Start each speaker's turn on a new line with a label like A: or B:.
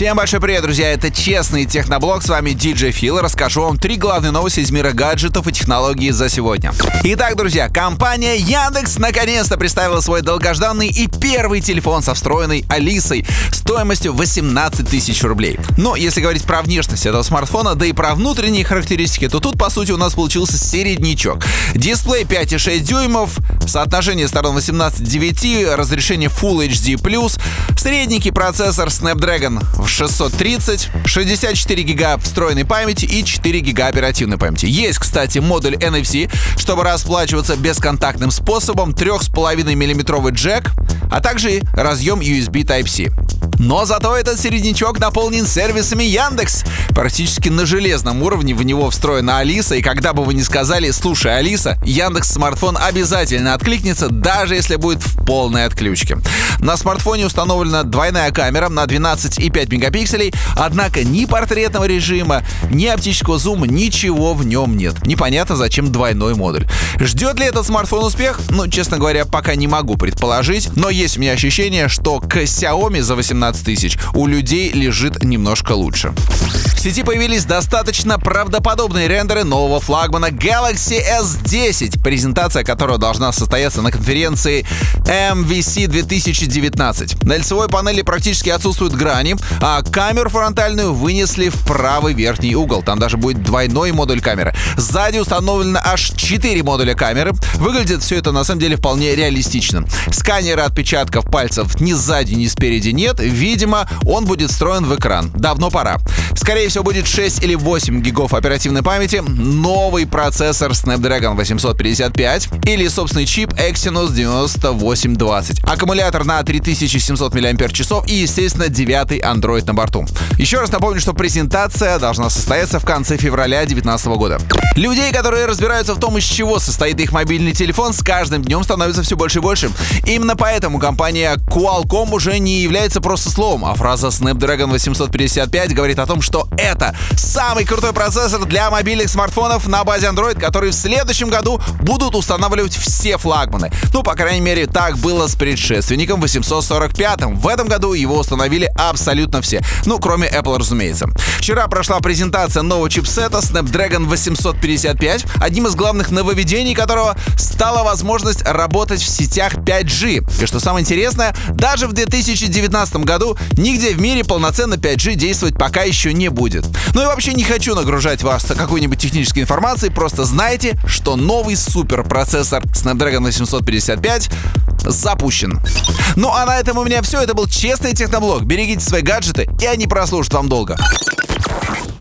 A: Всем большой привет, друзья! Это Честный Техноблог, с вами DJ Фил. Расскажу вам три главные новости из мира гаджетов и технологий за сегодня. Итак, друзья, компания Яндекс наконец-то представила свой долгожданный и первый телефон со встроенной Алисой стоимостью 18 тысяч рублей. Но если говорить про внешность этого смартфона, да и про внутренние характеристики, то тут, по сути, у нас получился середнячок. Дисплей 5,6 дюймов, соотношение сторон 18:9, разрешение Full HD+, средненький процессор Snapdragon 630, 64 гига встроенной памяти и 4 гига оперативной памяти. Есть, кстати, модуль NFC, чтобы расплачиваться бесконтактным способом, 3,5 миллиметровый джек, а также разъем USB Type-C. Но зато этот середнячок наполнен сервисами Яндекс. Практически на железном уровне в него встроена Алиса, и когда бы вы ни сказали «Слушай, Алиса», Яндекс смартфон обязательно откликнется, даже если будет в полной отключке. На смартфоне установлена двойная камера на 12,5 мегапикселей, однако ни портретного режима, ни оптического зума, ничего в нем нет. Непонятно, зачем двойной модуль. Ждет ли этот смартфон успех? Ну, честно говоря, пока не могу предположить, но есть у меня ощущение, что к Xiaomi за 18 15 тысяч, у людей лежит немножко лучше. В сети появились достаточно правдоподобные рендеры нового флагмана Galaxy S10, презентация которого должна состояться на конференции MVC 2019. На лицевой панели практически отсутствуют грани, а камеру фронтальную вынесли в правый верхний угол. Там даже будет двойной модуль камеры. Сзади установлено аж 4 модуля камеры. Выглядит все это на самом деле вполне реалистично. Сканера отпечатков пальцев ни сзади, ни спереди нет. Видимо, он будет встроен в экран. Давно пора. Скорее всего, будет 6 или 8 гигов оперативной памяти, новый процессор Snapdragon 855 или собственный чип Exynos 9820, аккумулятор на 3700 мАч и, естественно, девятый Android на борту. Еще раз напомню, что презентация должна состояться в конце февраля 2019 года. Людей, которые разбираются в том, из чего состоит их мобильный телефон, с каждым днем становится все больше и больше. Именно поэтому компания Qualcomm уже не является просто словом, а фраза Snapdragon 855 говорит о том, что это самый крутой процессор для мобильных смартфонов на базе Android, который в следующем году будут устанавливать все флагманы. Ну, по крайней мере, так было с предшественником 845. В этом году его установили абсолютно все. Ну, кроме Apple, разумеется. Вчера прошла презентация нового чипсета Snapdragon 855, одним из главных нововведений которого стала возможность работать в сетях 5G. И что самое интересное, даже в 2019 году нигде в мире полноценно 5G действовать пока еще не будет будет. Ну и вообще не хочу нагружать вас какой-нибудь технической информацией, просто знайте, что новый суперпроцессор Snapdragon 855 запущен. Ну а на этом у меня все. Это был честный техноблог. Берегите свои гаджеты, и они прослужат вам долго.